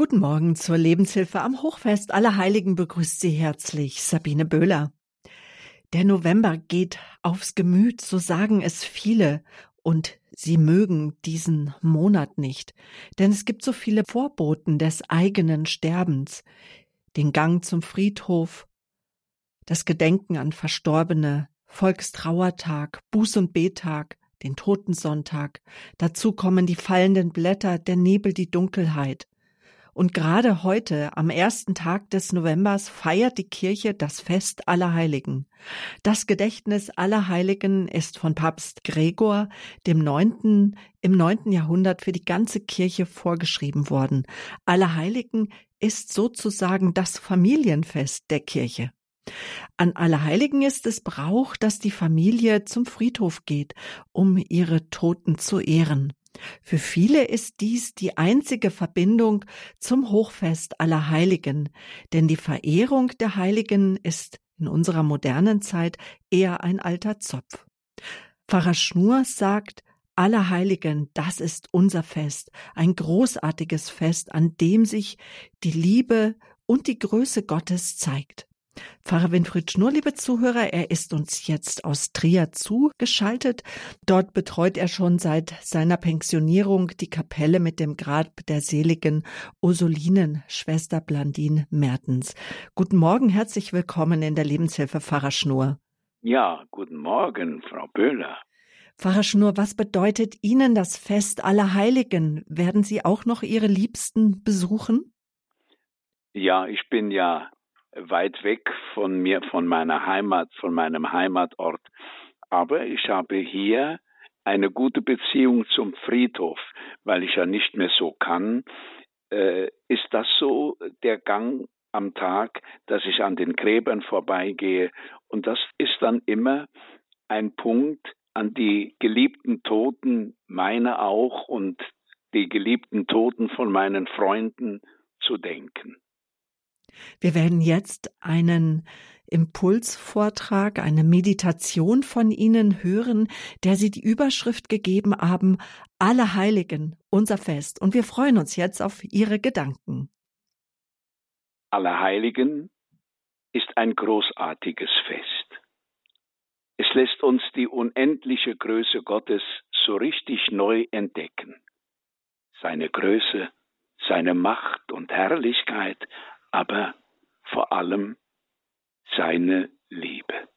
Guten Morgen zur Lebenshilfe am Hochfest. Aller Heiligen begrüßt Sie herzlich. Sabine Böhler. Der November geht aufs Gemüt, so sagen es viele, und sie mögen diesen Monat nicht, denn es gibt so viele Vorboten des eigenen Sterbens, den Gang zum Friedhof, das Gedenken an Verstorbene, Volkstrauertag, Buß- und Betag, den Totensonntag, dazu kommen die fallenden Blätter, der Nebel, die Dunkelheit. Und gerade heute, am ersten Tag des Novembers, feiert die Kirche das Fest aller Heiligen. Das Gedächtnis aller Heiligen ist von Papst Gregor dem neunten, im neunten Jahrhundert für die ganze Kirche vorgeschrieben worden. Allerheiligen ist sozusagen das Familienfest der Kirche. An Allerheiligen ist es Brauch, dass die Familie zum Friedhof geht, um ihre Toten zu ehren. Für viele ist dies die einzige Verbindung zum Hochfest aller Heiligen, denn die Verehrung der Heiligen ist in unserer modernen Zeit eher ein alter Zopf. Pfarrer Schnur sagt, Allerheiligen, das ist unser Fest, ein großartiges Fest, an dem sich die Liebe und die Größe Gottes zeigt. Pfarrer Winfried Schnur, liebe Zuhörer, er ist uns jetzt aus Trier zugeschaltet. Dort betreut er schon seit seiner Pensionierung die Kapelle mit dem Grab der seligen Ursulinen, Schwester Blandin Mertens. Guten Morgen, herzlich willkommen in der Lebenshilfe Pfarrer Schnur. Ja, guten Morgen, Frau Böhler. Pfarrer Schnur, was bedeutet Ihnen das Fest aller Heiligen? Werden Sie auch noch Ihre Liebsten besuchen? Ja, ich bin ja weit weg von mir, von meiner Heimat, von meinem Heimatort. Aber ich habe hier eine gute Beziehung zum Friedhof, weil ich ja nicht mehr so kann. Äh, ist das so der Gang am Tag, dass ich an den Gräbern vorbeigehe? Und das ist dann immer ein Punkt, an die geliebten Toten, meine auch, und die geliebten Toten von meinen Freunden zu denken. Wir werden jetzt einen Impulsvortrag, eine Meditation von Ihnen hören, der Sie die Überschrift gegeben haben, Alle Heiligen, unser Fest. Und wir freuen uns jetzt auf Ihre Gedanken. Alle Heiligen ist ein großartiges Fest. Es lässt uns die unendliche Größe Gottes so richtig neu entdecken. Seine Größe, seine Macht und Herrlichkeit, aber vor allem seine Liebe.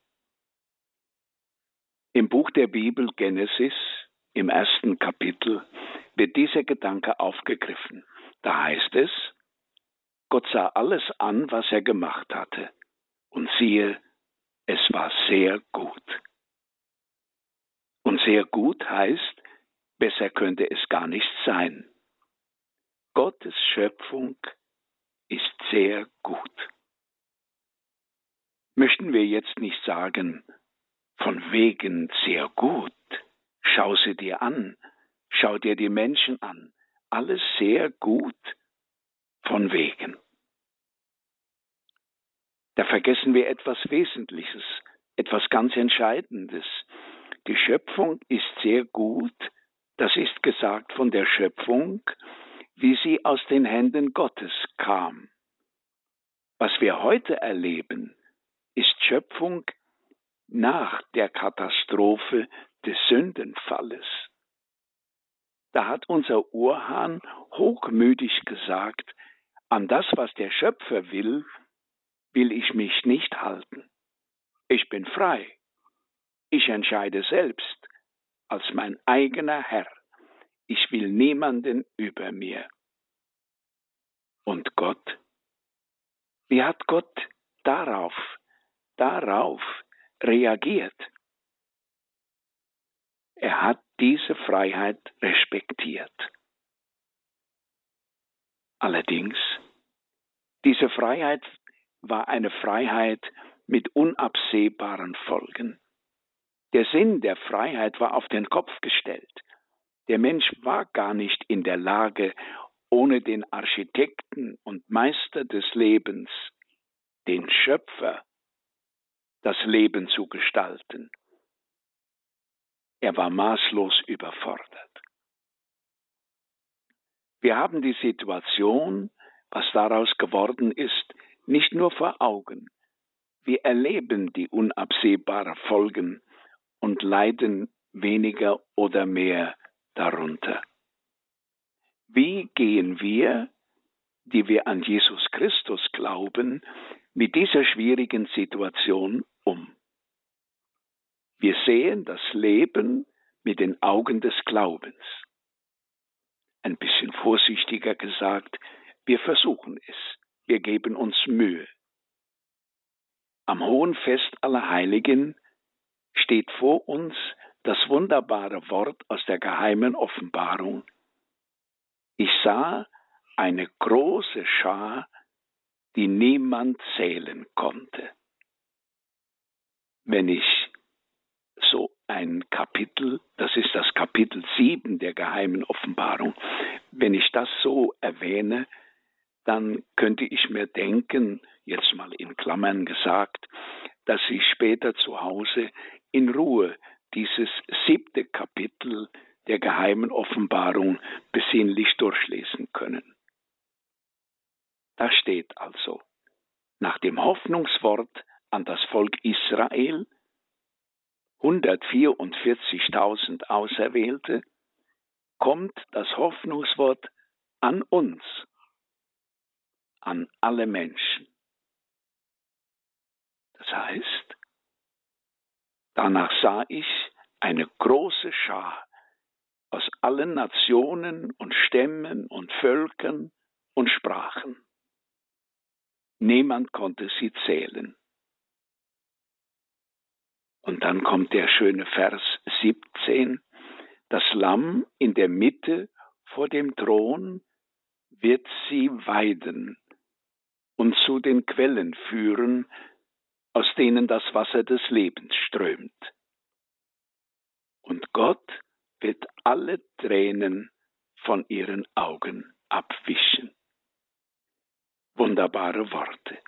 Im Buch der Bibel Genesis, im ersten Kapitel, wird dieser Gedanke aufgegriffen. Da heißt es, Gott sah alles an, was er gemacht hatte, und siehe, es war sehr gut. Und sehr gut heißt, besser könnte es gar nicht sein. Gottes Schöpfung ist sehr gut. Möchten wir jetzt nicht sagen, von wegen sehr gut, schau sie dir an, schau dir die Menschen an, alles sehr gut, von wegen. Da vergessen wir etwas Wesentliches, etwas ganz Entscheidendes. Die Schöpfung ist sehr gut, das ist gesagt von der Schöpfung, wie sie aus den Händen Gottes kam. Was wir heute erleben, ist Schöpfung nach der Katastrophe des Sündenfalles. Da hat unser Urhahn hochmütig gesagt, an das, was der Schöpfer will, will ich mich nicht halten. Ich bin frei. Ich entscheide selbst als mein eigener Herr. Ich will niemanden über mir. Und Gott? Wie hat Gott darauf, darauf reagiert? Er hat diese Freiheit respektiert. Allerdings, diese Freiheit war eine Freiheit mit unabsehbaren Folgen. Der Sinn der Freiheit war auf den Kopf gestellt. Der Mensch war gar nicht in der Lage, ohne den Architekten und Meister des Lebens, den Schöpfer, das Leben zu gestalten. Er war maßlos überfordert. Wir haben die Situation, was daraus geworden ist, nicht nur vor Augen. Wir erleben die unabsehbaren Folgen und leiden weniger oder mehr darunter. Wie gehen wir, die wir an Jesus Christus glauben, mit dieser schwierigen Situation um? Wir sehen das Leben mit den Augen des Glaubens. Ein bisschen vorsichtiger gesagt, wir versuchen es, wir geben uns Mühe. Am hohen Fest aller Heiligen steht vor uns das wunderbare Wort aus der geheimen Offenbarung. Ich sah eine große Schar, die niemand zählen konnte. Wenn ich so ein Kapitel, das ist das Kapitel 7 der geheimen Offenbarung, wenn ich das so erwähne, dann könnte ich mir denken, jetzt mal in Klammern gesagt, dass Sie später zu Hause in Ruhe dieses siebte Kapitel der geheimen Offenbarung besinnlich durchlesen können. Da steht also, nach dem Hoffnungswort an das Volk Israel, 144.000 Auserwählte, kommt das Hoffnungswort an uns, an alle Menschen. Das heißt, danach sah ich eine große Schar aus allen Nationen und Stämmen und Völkern und Sprachen. Niemand konnte sie zählen. Und dann kommt der schöne Vers 17. Das Lamm in der Mitte vor dem Thron wird sie weiden und zu den Quellen führen, aus denen das Wasser des Lebens strömt. Und Gott wird alle Tränen von ihren Augen abwischen. Wunderbare Worte.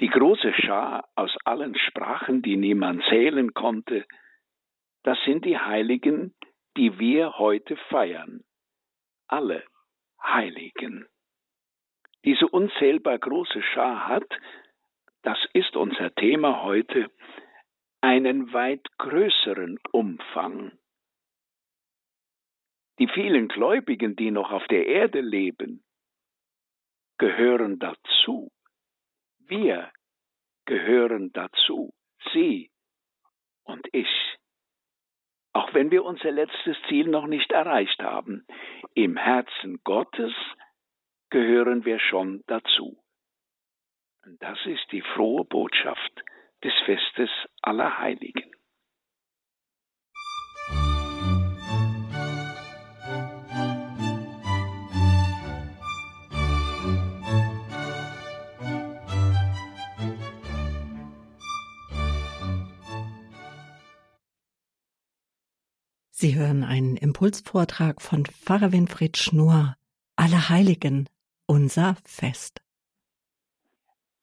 Die große Schar aus allen Sprachen, die niemand zählen konnte, das sind die Heiligen, die wir heute feiern. Alle Heiligen. Diese unzählbar große Schar hat, das ist unser Thema heute, einen weit größeren Umfang. Die vielen Gläubigen, die noch auf der Erde leben, gehören dazu. Wir gehören dazu, Sie und ich. Auch wenn wir unser letztes Ziel noch nicht erreicht haben, im Herzen Gottes gehören wir schon dazu. Und das ist die frohe Botschaft des Festes aller Heiligen. Sie hören einen Impulsvortrag von Pfarrer Winfried Schnur, Allerheiligen, unser Fest.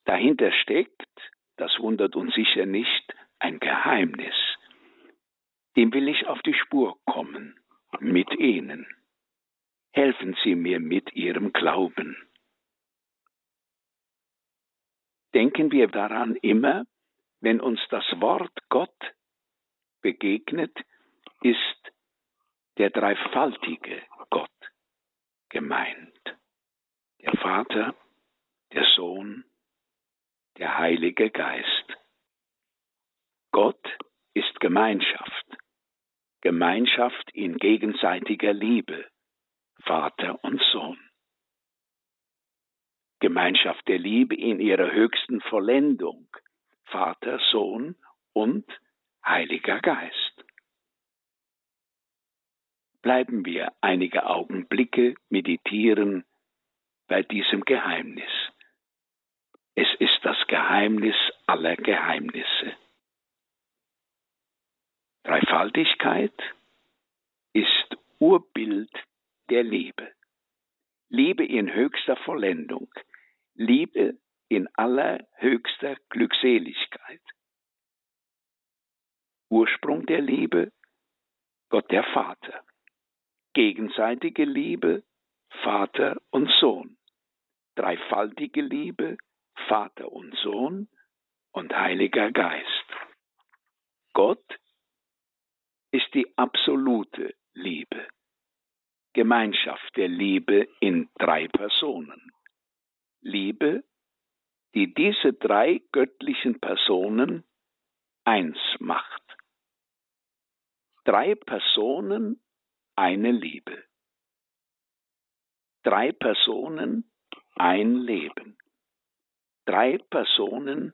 Dahinter steckt, das wundert uns sicher nicht, ein Geheimnis. Dem will ich auf die Spur kommen, mit Ihnen. Helfen Sie mir mit Ihrem Glauben. Denken wir daran immer, wenn uns das Wort Gott begegnet, ist der dreifaltige Gott gemeint. Der Vater, der Sohn, der Heilige Geist. Gott ist Gemeinschaft, Gemeinschaft in gegenseitiger Liebe, Vater und Sohn. Gemeinschaft der Liebe in ihrer höchsten Vollendung, Vater, Sohn und Heiliger Geist. Bleiben wir einige Augenblicke meditieren bei diesem Geheimnis. Es ist Geheimnis aller Geheimnisse. Dreifaltigkeit ist Urbild der Liebe. Liebe in höchster Vollendung, Liebe in allerhöchster Glückseligkeit. Ursprung der Liebe, Gott der Vater. Gegenseitige Liebe, Vater und Sohn. dreifaltige Liebe, Vater und Sohn und Heiliger Geist. Gott ist die absolute Liebe, Gemeinschaft der Liebe in drei Personen. Liebe, die diese drei göttlichen Personen eins macht. Drei Personen, eine Liebe. Drei Personen, ein Leben. Drei Personen,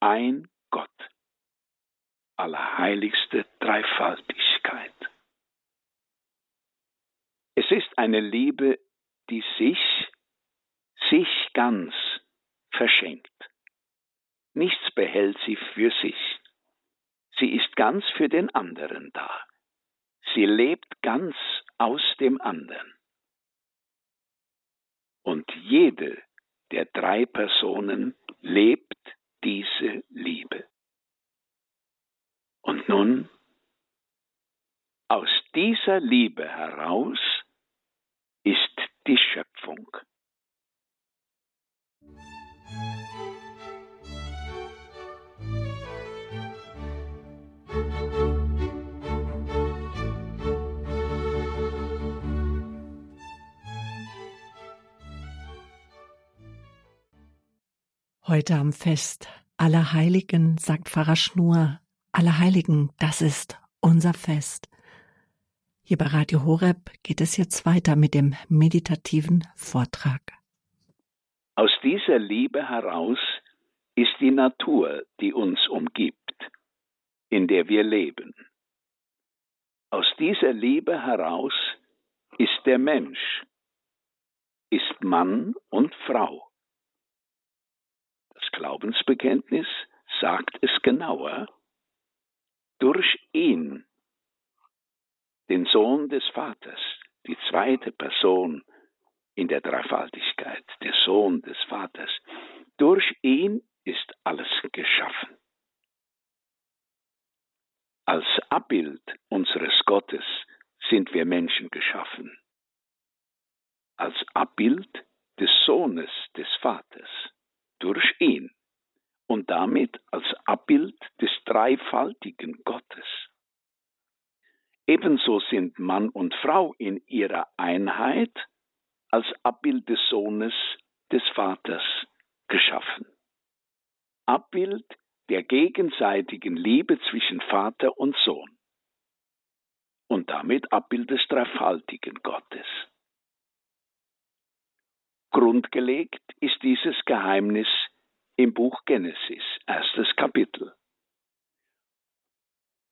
ein Gott. Allerheiligste Dreifaltigkeit. Es ist eine Liebe, die sich, sich ganz verschenkt. Nichts behält sie für sich. Sie ist ganz für den anderen da. Sie lebt ganz aus dem anderen. Und jede der drei Personen lebt diese Liebe. Und nun, aus dieser Liebe heraus ist die Schöpfung. Heute am Fest aller Heiligen, sagt Pfarrer Schnur, aller Heiligen, das ist unser Fest. Hier bei Radio Horeb geht es jetzt weiter mit dem meditativen Vortrag. Aus dieser Liebe heraus ist die Natur, die uns umgibt, in der wir leben. Aus dieser Liebe heraus ist der Mensch, ist Mann und Frau. Glaubensbekenntnis sagt es genauer, durch ihn, den Sohn des Vaters, die zweite Person in der Dreifaltigkeit, der Sohn des Vaters, durch ihn ist alles geschaffen. Als Abbild unseres Gottes sind wir Menschen geschaffen. Als Abbild des Sohnes des Vaters durch ihn und damit als Abbild des dreifaltigen Gottes. Ebenso sind Mann und Frau in ihrer Einheit als Abbild des Sohnes des Vaters geschaffen. Abbild der gegenseitigen Liebe zwischen Vater und Sohn und damit Abbild des dreifaltigen Gottes. Grundgelegt ist dieses Geheimnis im Buch Genesis, erstes Kapitel.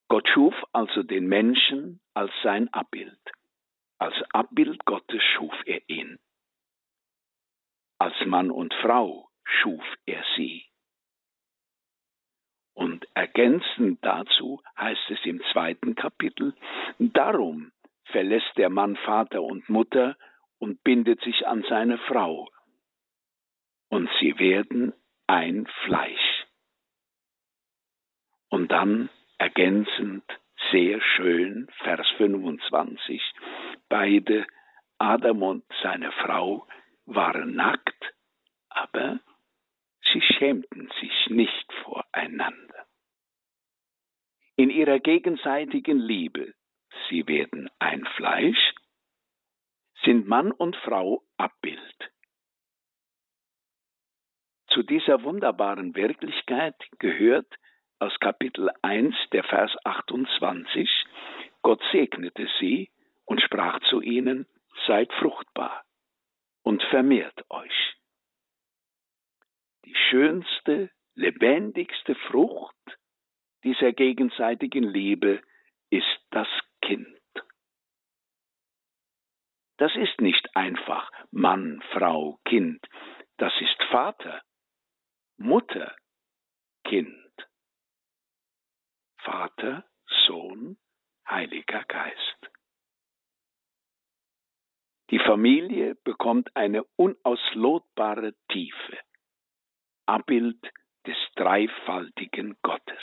Gott schuf also den Menschen als sein Abbild. Als Abbild Gottes schuf er ihn. Als Mann und Frau schuf er sie. Und ergänzend dazu heißt es im zweiten Kapitel, darum verlässt der Mann Vater und Mutter und bindet sich an seine Frau. Und sie werden ein Fleisch. Und dann ergänzend sehr schön, Vers 25, beide, Adam und seine Frau, waren nackt, aber sie schämten sich nicht voreinander. In ihrer gegenseitigen Liebe, sie werden ein Fleisch, sind Mann und Frau Abbild. Zu dieser wunderbaren Wirklichkeit gehört aus Kapitel 1 der Vers 28, Gott segnete sie und sprach zu ihnen, seid fruchtbar und vermehrt euch. Die schönste, lebendigste Frucht dieser gegenseitigen Liebe ist das Kind. Das ist nicht einfach Mann, Frau, Kind. Das ist Vater, Mutter, Kind. Vater, Sohn, Heiliger Geist. Die Familie bekommt eine unauslotbare Tiefe, Abbild des dreifaltigen Gottes.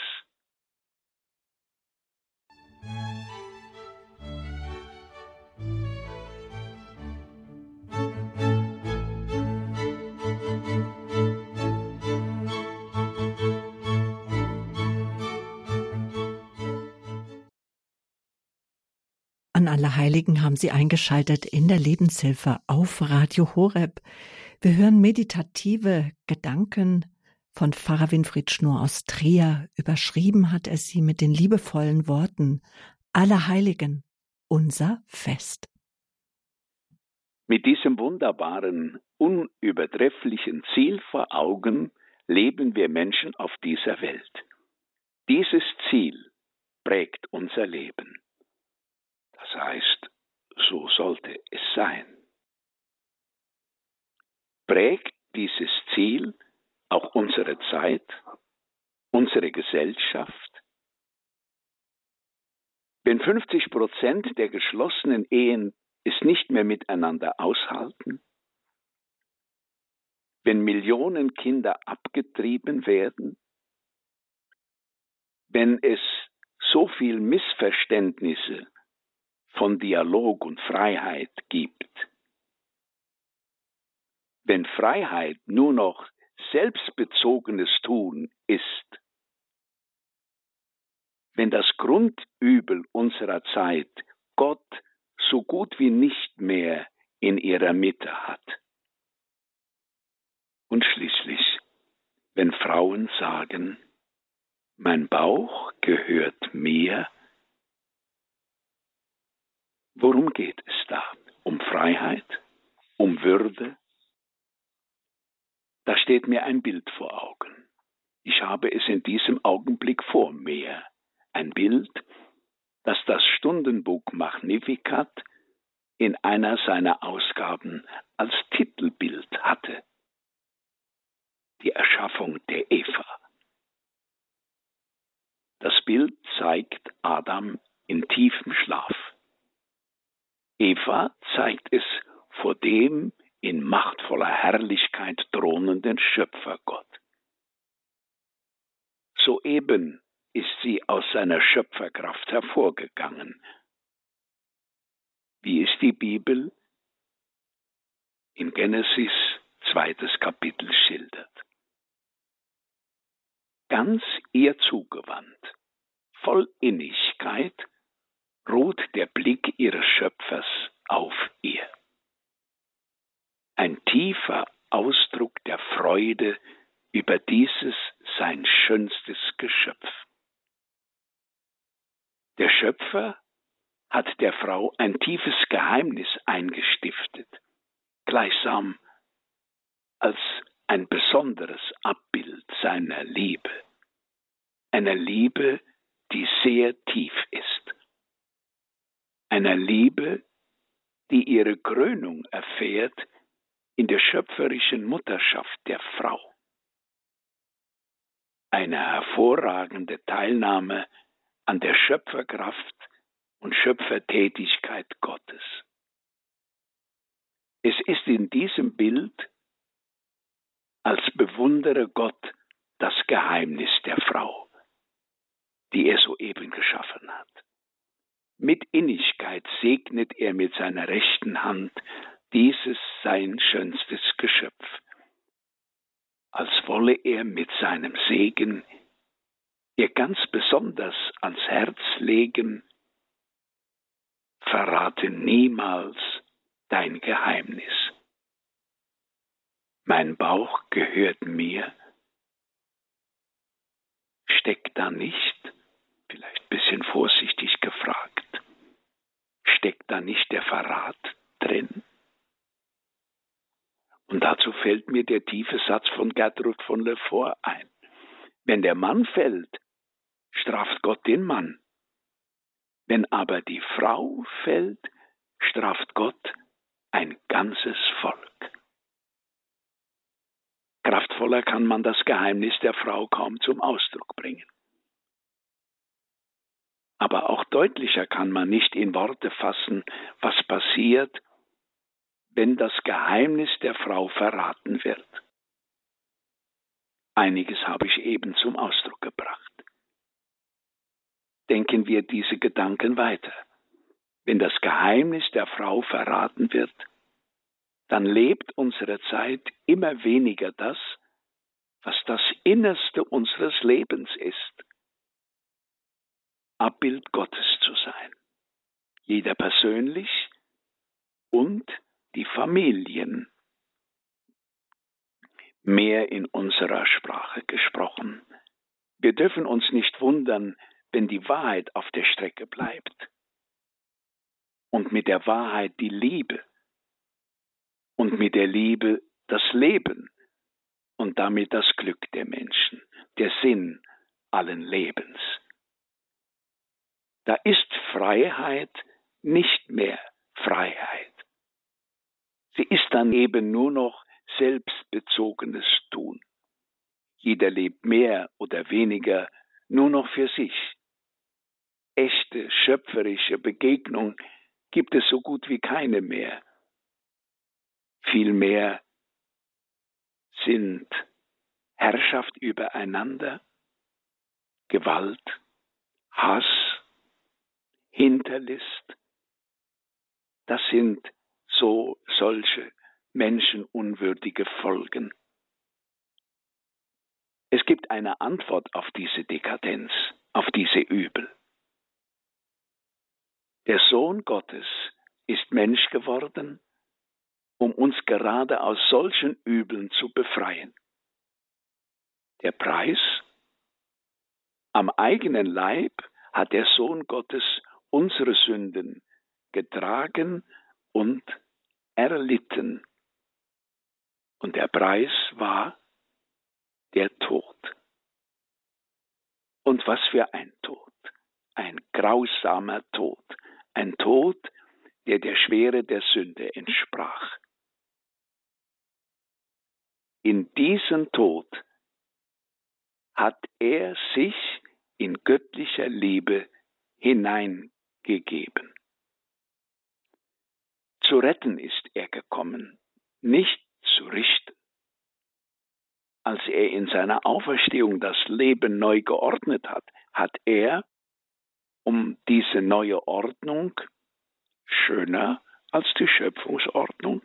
An Allerheiligen haben Sie eingeschaltet in der Lebenshilfe auf Radio Horeb. Wir hören meditative Gedanken von Pfarrer Winfried Schnur aus Trier. Überschrieben hat er sie mit den liebevollen Worten Allerheiligen, unser Fest. Mit diesem wunderbaren, unübertrefflichen Ziel vor Augen leben wir Menschen auf dieser Welt. Dieses Ziel prägt unser Leben. Das heißt, so sollte es sein. Prägt dieses Ziel auch unsere Zeit, unsere Gesellschaft? Wenn 50 Prozent der geschlossenen Ehen es nicht mehr miteinander aushalten, wenn Millionen Kinder abgetrieben werden, wenn es so viel Missverständnisse von Dialog und Freiheit gibt. Wenn Freiheit nur noch selbstbezogenes Tun ist, wenn das Grundübel unserer Zeit Gott so gut wie nicht mehr in ihrer Mitte hat. Und schließlich, wenn Frauen sagen, mein Bauch gehört mir, worum geht es da? Um Freiheit? Um Würde? Da steht mir ein Bild vor Augen. Ich habe es in diesem Augenblick vor mir. Ein Bild, das das Stundenbuch Magnificat in einer seiner Ausgaben als Titelbild hatte. Die Erschaffung der Eva. Das Bild zeigt Adam in tiefem Schlaf. Eva zeigt es vor dem in machtvoller Herrlichkeit thronenden Schöpfergott. Soeben ist sie aus seiner Schöpferkraft hervorgegangen. Wie ist die Bibel in Genesis zweites Kapitel schildert. Ganz ihr zugewandt, voll Innigkeit, ruht der Blick ihres Schöpfers auf ihr. Ein tiefer Ausdruck der Freude über dieses sein schönstes Geschöpf. Der Schöpfer hat der Frau ein tiefes Geheimnis eingestiftet, gleichsam als ein besonderes Abbild seiner Liebe, einer Liebe, die sehr tief ist, einer Liebe, die ihre Krönung erfährt in der schöpferischen Mutterschaft der Frau. Eine hervorragende Teilnahme an der Schöpferkraft und Schöpfertätigkeit Gottes. Es ist in diesem Bild, als bewundere Gott das Geheimnis der Frau, die er soeben geschaffen hat. Mit Innigkeit segnet er mit seiner rechten Hand dieses sein schönstes Geschöpf, als wolle er mit seinem Segen ihr ganz besonders ans Herz legen, verrate niemals dein Geheimnis. Mein Bauch gehört mir, steckt da nicht, vielleicht ein bisschen vorsichtig gefragt, steckt da nicht der Verrat drin? Und dazu fällt mir der tiefe Satz von Gertrud von Lefort ein. Wenn der Mann fällt, straft Gott den Mann. Wenn aber die Frau fällt, straft Gott ein ganzes Volk. Kraftvoller kann man das Geheimnis der Frau kaum zum Ausdruck bringen. Aber auch deutlicher kann man nicht in Worte fassen, was passiert, wenn das Geheimnis der Frau verraten wird. Einiges habe ich eben zum Ausdruck gebracht. Denken wir diese Gedanken weiter. Wenn das Geheimnis der Frau verraten wird, dann lebt unsere Zeit immer weniger das, was das Innerste unseres Lebens ist, Abbild Gottes zu sein, jeder persönlich und die Familien. Mehr in unserer Sprache gesprochen. Wir dürfen uns nicht wundern, wenn die Wahrheit auf der Strecke bleibt. Und mit der Wahrheit die Liebe. Und mit der Liebe das Leben. Und damit das Glück der Menschen, der Sinn allen Lebens. Da ist Freiheit nicht mehr Freiheit. Sie ist dann eben nur noch selbstbezogenes Tun. Jeder lebt mehr oder weniger nur noch für sich. Echte schöpferische Begegnung gibt es so gut wie keine mehr. Vielmehr sind Herrschaft übereinander, Gewalt, Hass, Hinterlist, das sind so solche menschenunwürdige Folgen. Es gibt eine Antwort auf diese Dekadenz, auf diese Übel. Der Sohn Gottes ist Mensch geworden, um uns gerade aus solchen Übeln zu befreien. Der Preis? Am eigenen Leib hat der Sohn Gottes unsere Sünden getragen und erlitten. Und der Preis war der Tod. Und was für ein Tod. Ein grausamer Tod. Ein Tod, der der Schwere der Sünde entsprach. In diesen Tod hat er sich in göttlicher Liebe hineingegeben. Zu retten ist er gekommen, nicht zu richten. Als er in seiner Auferstehung das Leben neu geordnet hat, hat er, um diese neue Ordnung, schöner als die Schöpfungsordnung,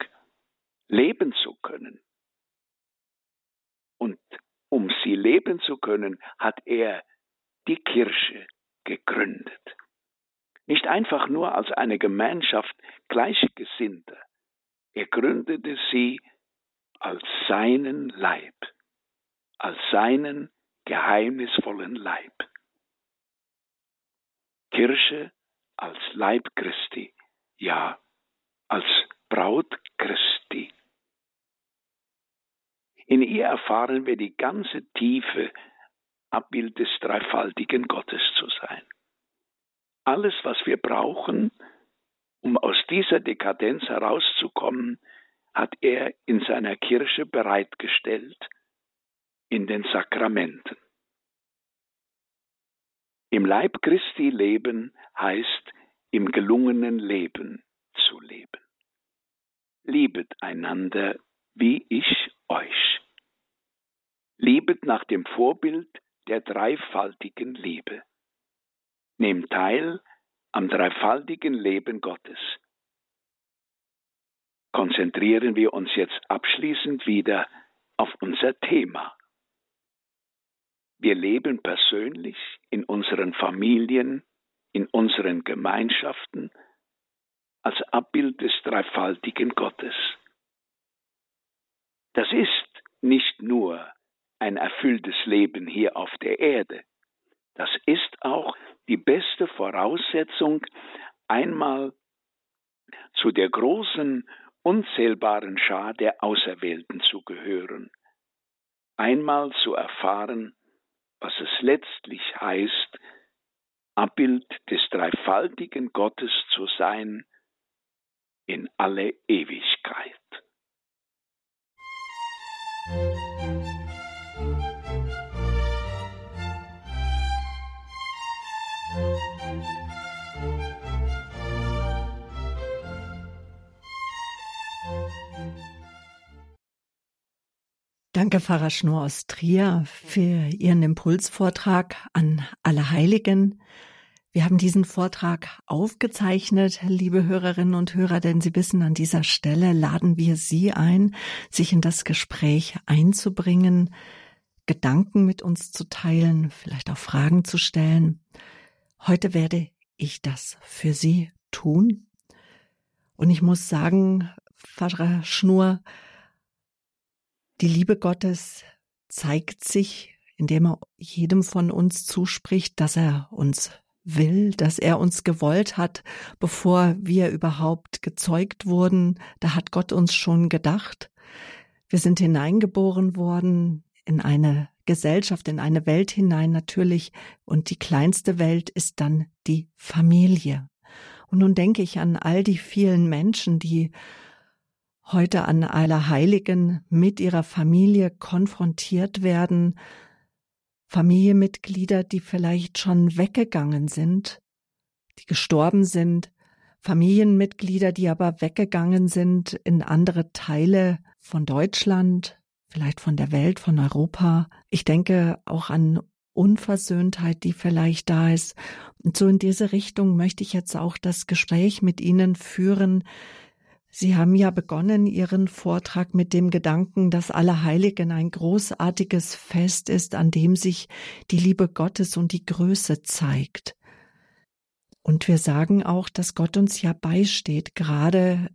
leben zu können. Und um sie leben zu können, hat er die Kirche gegründet. Nicht einfach nur als eine Gemeinschaft Gleichgesinnter. Er gründete sie als seinen Leib, als seinen geheimnisvollen Leib. Kirche als Leib Christi, ja, als Braut Christi. In ihr erfahren wir die ganze tiefe Abbild des dreifaltigen Gottes zu sein alles, was wir brauchen, um aus dieser Dekadenz herauszukommen, hat er in seiner Kirche bereitgestellt, in den Sakramenten. Im Leib Christi leben heißt im gelungenen Leben zu leben. Liebet einander, wie ich euch. Liebet nach dem Vorbild der dreifaltigen Liebe. Nehmt teil am dreifaltigen Leben Gottes. Konzentrieren wir uns jetzt abschließend wieder auf unser Thema. Wir leben persönlich in unseren Familien, in unseren Gemeinschaften als Abbild des dreifaltigen Gottes. Das ist nicht nur ein erfülltes Leben hier auf der Erde, das ist auch die beste Voraussetzung, einmal zu der großen, unzählbaren Schar der Auserwählten zu gehören, einmal zu erfahren, was es letztlich heißt, Abbild des dreifaltigen Gottes zu sein in alle Ewigkeit. Danke, Pfarrer Schnur aus Trier, für Ihren Impulsvortrag an alle Heiligen. Wir haben diesen Vortrag aufgezeichnet, liebe Hörerinnen und Hörer, denn Sie wissen, an dieser Stelle laden wir Sie ein, sich in das Gespräch einzubringen, Gedanken mit uns zu teilen, vielleicht auch Fragen zu stellen. Heute werde ich das für Sie tun. Und ich muss sagen, Schnur, die Liebe Gottes zeigt sich, indem er jedem von uns zuspricht, dass er uns will, dass er uns gewollt hat, bevor wir überhaupt gezeugt wurden. Da hat Gott uns schon gedacht. Wir sind hineingeboren worden in eine Gesellschaft, in eine Welt hinein natürlich. Und die kleinste Welt ist dann die Familie. Und nun denke ich an all die vielen Menschen, die heute an Allerheiligen mit ihrer Familie konfrontiert werden, Familienmitglieder, die vielleicht schon weggegangen sind, die gestorben sind, Familienmitglieder, die aber weggegangen sind in andere Teile von Deutschland, vielleicht von der Welt, von Europa. Ich denke auch an Unversöhntheit, die vielleicht da ist. Und so in diese Richtung möchte ich jetzt auch das Gespräch mit Ihnen führen. Sie haben ja begonnen Ihren Vortrag mit dem Gedanken, dass Allerheiligen ein großartiges Fest ist, an dem sich die Liebe Gottes und die Größe zeigt. Und wir sagen auch, dass Gott uns ja beisteht, gerade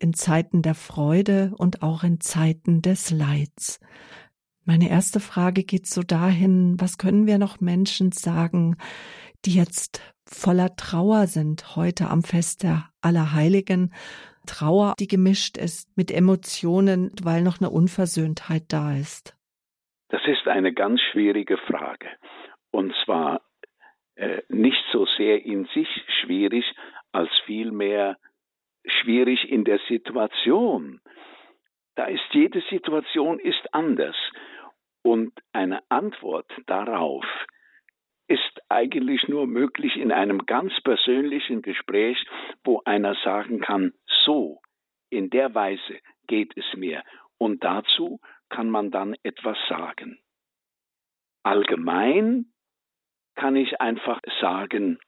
in Zeiten der Freude und auch in Zeiten des Leids. Meine erste Frage geht so dahin, was können wir noch Menschen sagen, die jetzt voller Trauer sind heute am Fest der Allerheiligen Trauer, die gemischt ist mit Emotionen, weil noch eine Unversöhntheit da ist? Das ist eine ganz schwierige Frage. Und zwar äh, nicht so sehr in sich schwierig, als vielmehr schwierig in der Situation. Da ist jede Situation ist anders. Und eine Antwort darauf eigentlich nur möglich in einem ganz persönlichen Gespräch, wo einer sagen kann, so, in der Weise geht es mir. Und dazu kann man dann etwas sagen. Allgemein kann ich einfach sagen,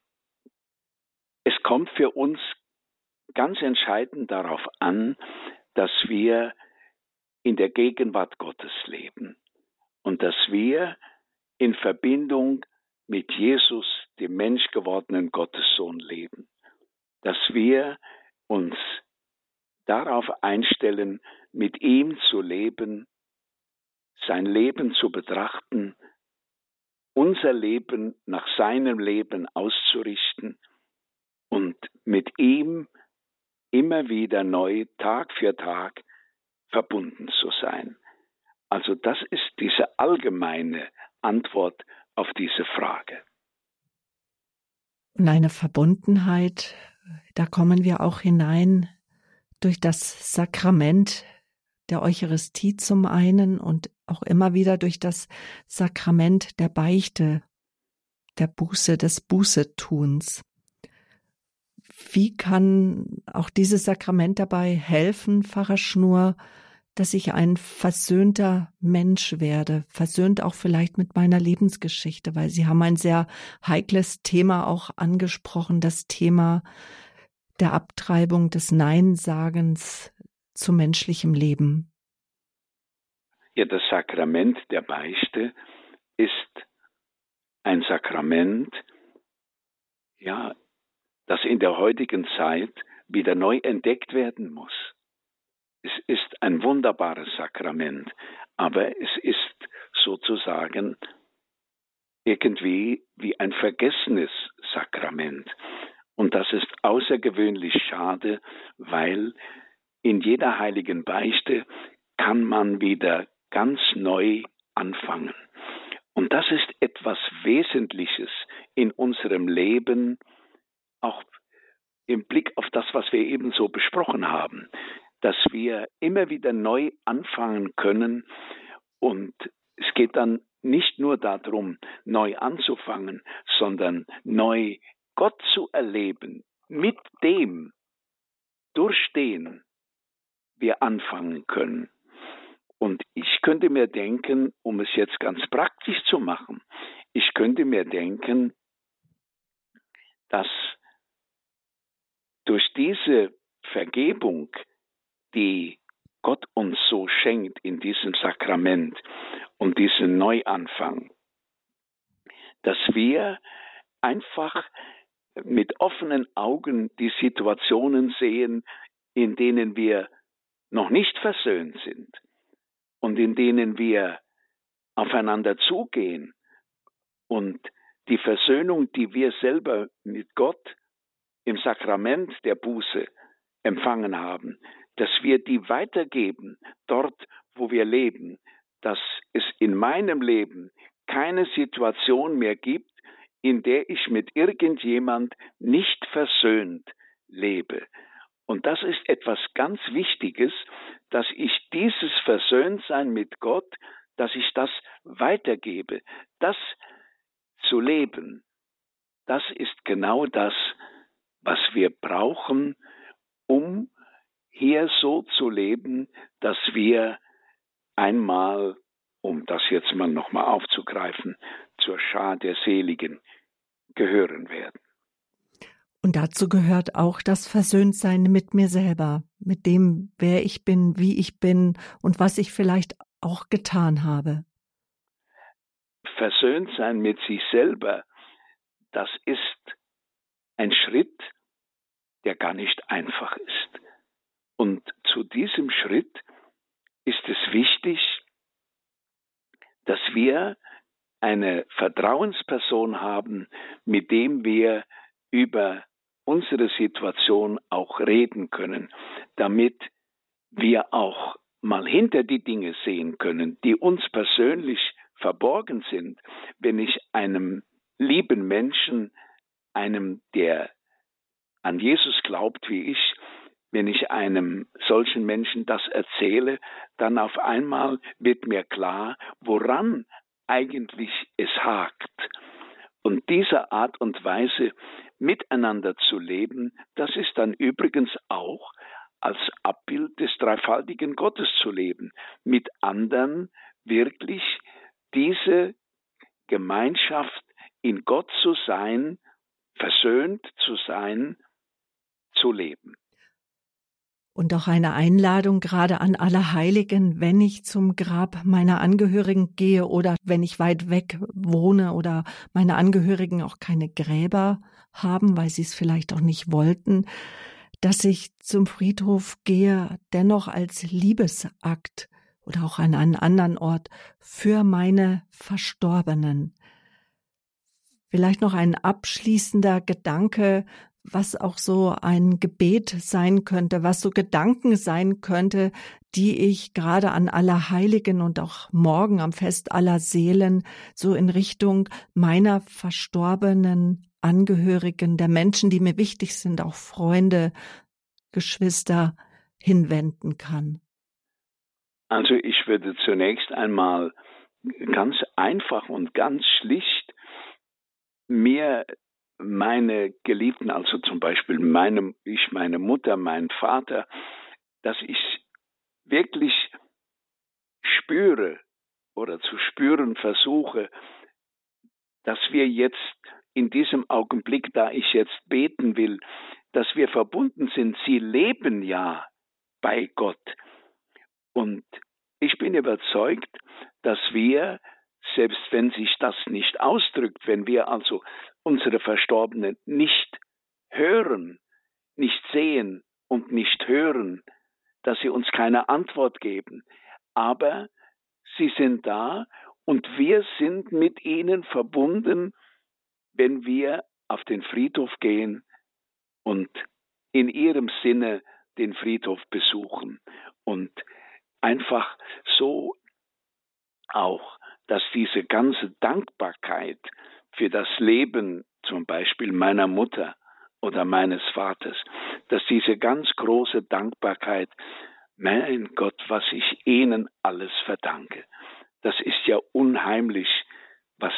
es kommt für uns ganz entscheidend darauf an, dass wir in der Gegenwart Gottes leben und dass wir in Verbindung mit Jesus, dem menschgewordenen Gottessohn, leben. Dass wir uns darauf einstellen, mit ihm zu leben, sein Leben zu betrachten, unser Leben nach seinem Leben auszurichten und mit ihm immer wieder neu, Tag für Tag, verbunden zu sein. Also das ist diese allgemeine Antwort auf diese Frage. Und eine Verbundenheit, da kommen wir auch hinein durch das Sakrament der Eucharistie zum einen und auch immer wieder durch das Sakrament der Beichte, der Buße, des Bußetuns. Wie kann auch dieses Sakrament dabei helfen, Pfarrer Schnur, dass ich ein versöhnter Mensch werde, versöhnt auch vielleicht mit meiner Lebensgeschichte, weil Sie haben ein sehr heikles Thema auch angesprochen, das Thema der Abtreibung des Neinsagens zu menschlichem Leben. Ja, das Sakrament der Beichte ist ein Sakrament, ja, das in der heutigen Zeit wieder neu entdeckt werden muss. Es ist ein wunderbares Sakrament, aber es ist sozusagen irgendwie wie ein vergessenes Sakrament. Und das ist außergewöhnlich schade, weil in jeder heiligen Beichte kann man wieder ganz neu anfangen. Und das ist etwas Wesentliches in unserem Leben, auch im Blick auf das, was wir eben so besprochen haben dass wir immer wieder neu anfangen können und es geht dann nicht nur darum, neu anzufangen, sondern neu Gott zu erleben, mit dem, durch den wir anfangen können. Und ich könnte mir denken, um es jetzt ganz praktisch zu machen, ich könnte mir denken, dass durch diese Vergebung die Gott uns so schenkt in diesem Sakrament und diesem Neuanfang, dass wir einfach mit offenen Augen die Situationen sehen, in denen wir noch nicht versöhnt sind und in denen wir aufeinander zugehen und die Versöhnung, die wir selber mit Gott im Sakrament der Buße empfangen haben, dass wir die weitergeben dort, wo wir leben, dass es in meinem Leben keine Situation mehr gibt, in der ich mit irgendjemand nicht versöhnt lebe. Und das ist etwas ganz Wichtiges, dass ich dieses Versöhntsein mit Gott, dass ich das weitergebe. Das zu leben, das ist genau das, was wir brauchen, um hier so zu leben, dass wir einmal, um das jetzt mal nochmal aufzugreifen, zur Schar der Seligen gehören werden. Und dazu gehört auch das Versöhntsein mit mir selber, mit dem, wer ich bin, wie ich bin und was ich vielleicht auch getan habe. Versöhnt sein mit sich selber, das ist ein Schritt, der gar nicht einfach ist. Und zu diesem Schritt ist es wichtig, dass wir eine Vertrauensperson haben, mit dem wir über unsere Situation auch reden können, damit wir auch mal hinter die Dinge sehen können, die uns persönlich verborgen sind, wenn ich einem lieben Menschen, einem, der an Jesus glaubt wie ich, wenn ich einem solchen Menschen das erzähle, dann auf einmal wird mir klar, woran eigentlich es hakt. Und diese Art und Weise, miteinander zu leben, das ist dann übrigens auch als Abbild des dreifaltigen Gottes zu leben, mit anderen wirklich diese Gemeinschaft in Gott zu sein, versöhnt zu sein, zu leben. Und auch eine Einladung gerade an alle Heiligen, wenn ich zum Grab meiner Angehörigen gehe oder wenn ich weit weg wohne oder meine Angehörigen auch keine Gräber haben, weil sie es vielleicht auch nicht wollten, dass ich zum Friedhof gehe, dennoch als Liebesakt oder auch an einen anderen Ort für meine Verstorbenen. Vielleicht noch ein abschließender Gedanke, was auch so ein Gebet sein könnte, was so Gedanken sein könnte, die ich gerade an aller Heiligen und auch morgen am Fest aller Seelen so in Richtung meiner verstorbenen Angehörigen, der Menschen, die mir wichtig sind, auch Freunde, Geschwister hinwenden kann? Also ich würde zunächst einmal ganz einfach und ganz schlicht mir meine Geliebten, also zum Beispiel meine, ich, meine Mutter, mein Vater, dass ich wirklich spüre oder zu spüren versuche, dass wir jetzt in diesem Augenblick, da ich jetzt beten will, dass wir verbunden sind. Sie leben ja bei Gott. Und ich bin überzeugt, dass wir, selbst wenn sich das nicht ausdrückt, wenn wir also unsere Verstorbenen nicht hören, nicht sehen und nicht hören, dass sie uns keine Antwort geben, aber sie sind da und wir sind mit ihnen verbunden, wenn wir auf den Friedhof gehen und in ihrem Sinne den Friedhof besuchen. Und einfach so auch, dass diese ganze Dankbarkeit für das Leben zum Beispiel meiner Mutter oder meines Vaters, dass diese ganz große Dankbarkeit, mein Gott, was ich ihnen alles verdanke, das ist ja unheimlich, was,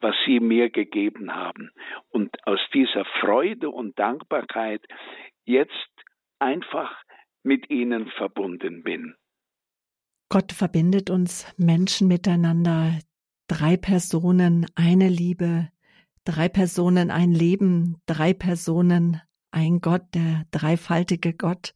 was sie mir gegeben haben. Und aus dieser Freude und Dankbarkeit jetzt einfach mit ihnen verbunden bin. Gott verbindet uns Menschen miteinander, drei Personen, eine Liebe, drei Personen, ein Leben, drei Personen, ein Gott, der dreifaltige Gott,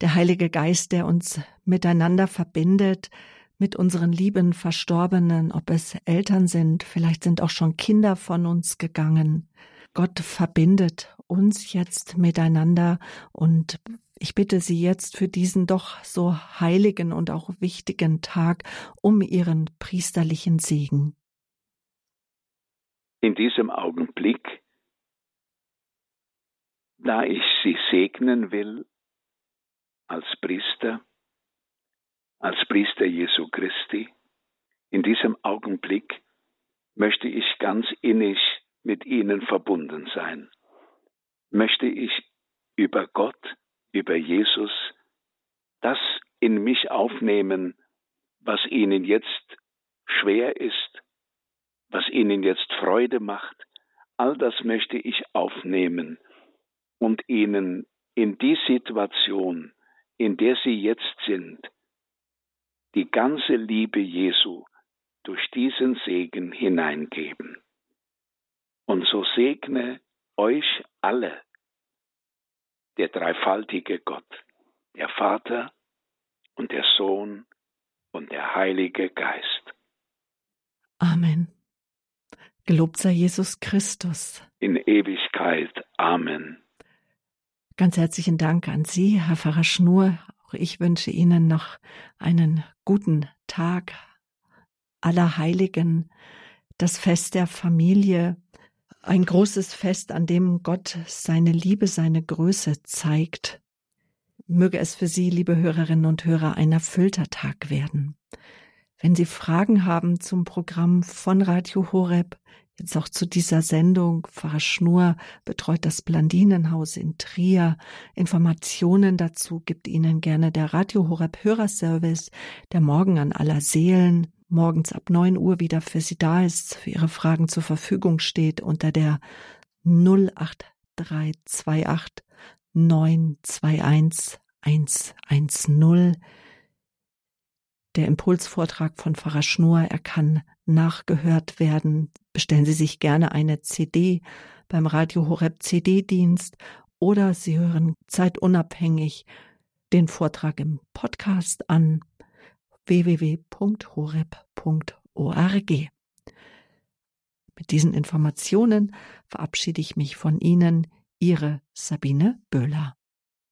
der Heilige Geist, der uns miteinander verbindet, mit unseren lieben Verstorbenen, ob es Eltern sind, vielleicht sind auch schon Kinder von uns gegangen, Gott verbindet uns jetzt miteinander und ich bitte Sie jetzt für diesen doch so heiligen und auch wichtigen Tag um Ihren priesterlichen Segen. In diesem Augenblick, da ich Sie segnen will als Priester, als Priester Jesu Christi, in diesem Augenblick möchte ich ganz innig mit Ihnen verbunden sein. Möchte ich über Gott, über Jesus, das in mich aufnehmen, was Ihnen jetzt schwer ist, was Ihnen jetzt Freude macht, all das möchte ich aufnehmen und Ihnen in die Situation, in der Sie jetzt sind, die ganze Liebe Jesu durch diesen Segen hineingeben. Und so segne euch alle der dreifaltige Gott, der Vater und der Sohn und der Heilige Geist. Amen. Gelobt sei Jesus Christus. In Ewigkeit. Amen. Ganz herzlichen Dank an Sie, Herr Pfarrer Schnur. Auch ich wünsche Ihnen noch einen guten Tag aller Heiligen, das Fest der Familie, ein großes Fest, an dem Gott seine Liebe, seine Größe zeigt. Möge es für Sie, liebe Hörerinnen und Hörer, ein erfüllter Tag werden. Wenn Sie Fragen haben zum Programm von Radio Horeb, jetzt auch zu dieser Sendung, Pfarrer Schnur betreut das Blandinenhaus in Trier. Informationen dazu gibt Ihnen gerne der Radio Horeb Hörerservice, der Morgen an aller Seelen morgens ab neun Uhr wieder für Sie da ist, für Ihre Fragen zur Verfügung steht unter der 08328 921 110. Der Impulsvortrag von Pfarrer Schnur, er kann nachgehört werden. Bestellen Sie sich gerne eine CD beim Radio Horeb CD-Dienst oder Sie hören zeitunabhängig den Vortrag im Podcast an www.horeb.org. Mit diesen Informationen verabschiede ich mich von Ihnen, Ihre Sabine Böhler.